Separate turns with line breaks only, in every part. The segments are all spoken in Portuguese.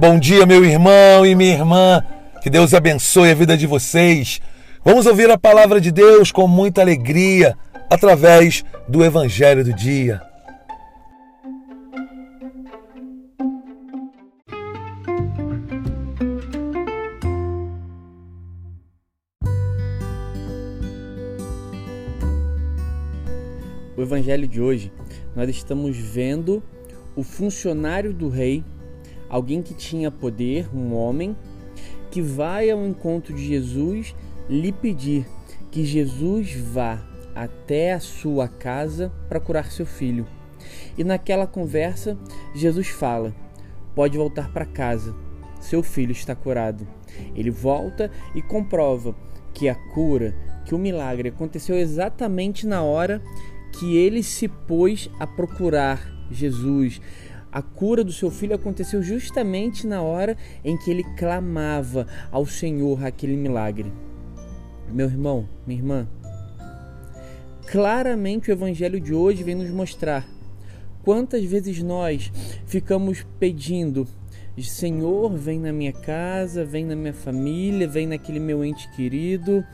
Bom dia, meu irmão e minha irmã. Que Deus abençoe a vida de vocês. Vamos ouvir a palavra de Deus com muita alegria através do Evangelho do Dia.
O Evangelho de hoje, nós estamos vendo o funcionário do rei, alguém que tinha poder, um homem, que vai ao encontro de Jesus lhe pedir que Jesus vá até a sua casa para curar seu filho. E naquela conversa, Jesus fala: Pode voltar para casa, seu filho está curado. Ele volta e comprova que a cura, que o milagre aconteceu exatamente na hora que ele se pôs a procurar Jesus. A cura do seu filho aconteceu justamente na hora em que ele clamava ao Senhor aquele milagre. Meu irmão, minha irmã, claramente o evangelho de hoje vem nos mostrar quantas vezes nós ficamos pedindo Senhor, vem na minha casa, vem na minha família, vem naquele meu ente querido.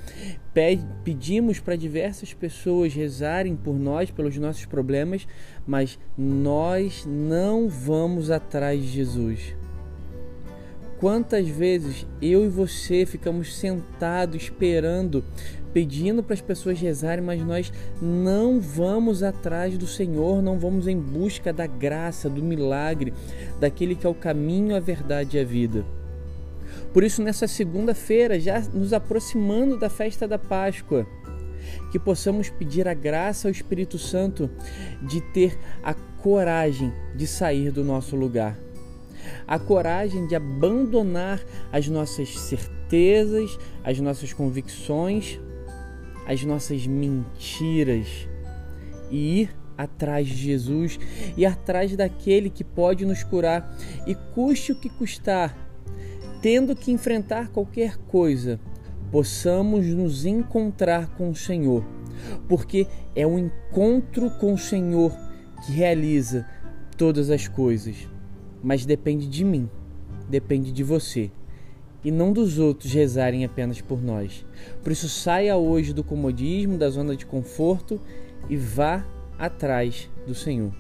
Pedimos para diversas pessoas rezarem por nós, pelos nossos problemas, mas nós não vamos atrás de Jesus. Quantas vezes eu e você ficamos sentados esperando, pedindo para as pessoas rezarem, mas nós não vamos atrás do Senhor, não vamos em busca da graça, do milagre, daquele que é o caminho, a verdade e a vida. Por isso, nessa segunda-feira, já nos aproximando da festa da Páscoa, que possamos pedir a graça ao Espírito Santo de ter a coragem de sair do nosso lugar a coragem de abandonar as nossas certezas, as nossas convicções, as nossas mentiras e ir atrás de Jesus e atrás daquele que pode nos curar. E custe o que custar, tendo que enfrentar qualquer coisa, possamos nos encontrar com o Senhor, porque é o encontro com o Senhor que realiza todas as coisas mas depende de mim, depende de você e não dos outros rezarem apenas por nós. Por isso, saia hoje do comodismo, da zona de conforto e vá atrás do Senhor.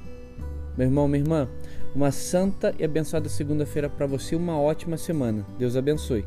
Meu irmão, minha irmã, uma santa e abençoada segunda-feira para você, uma ótima semana. Deus abençoe.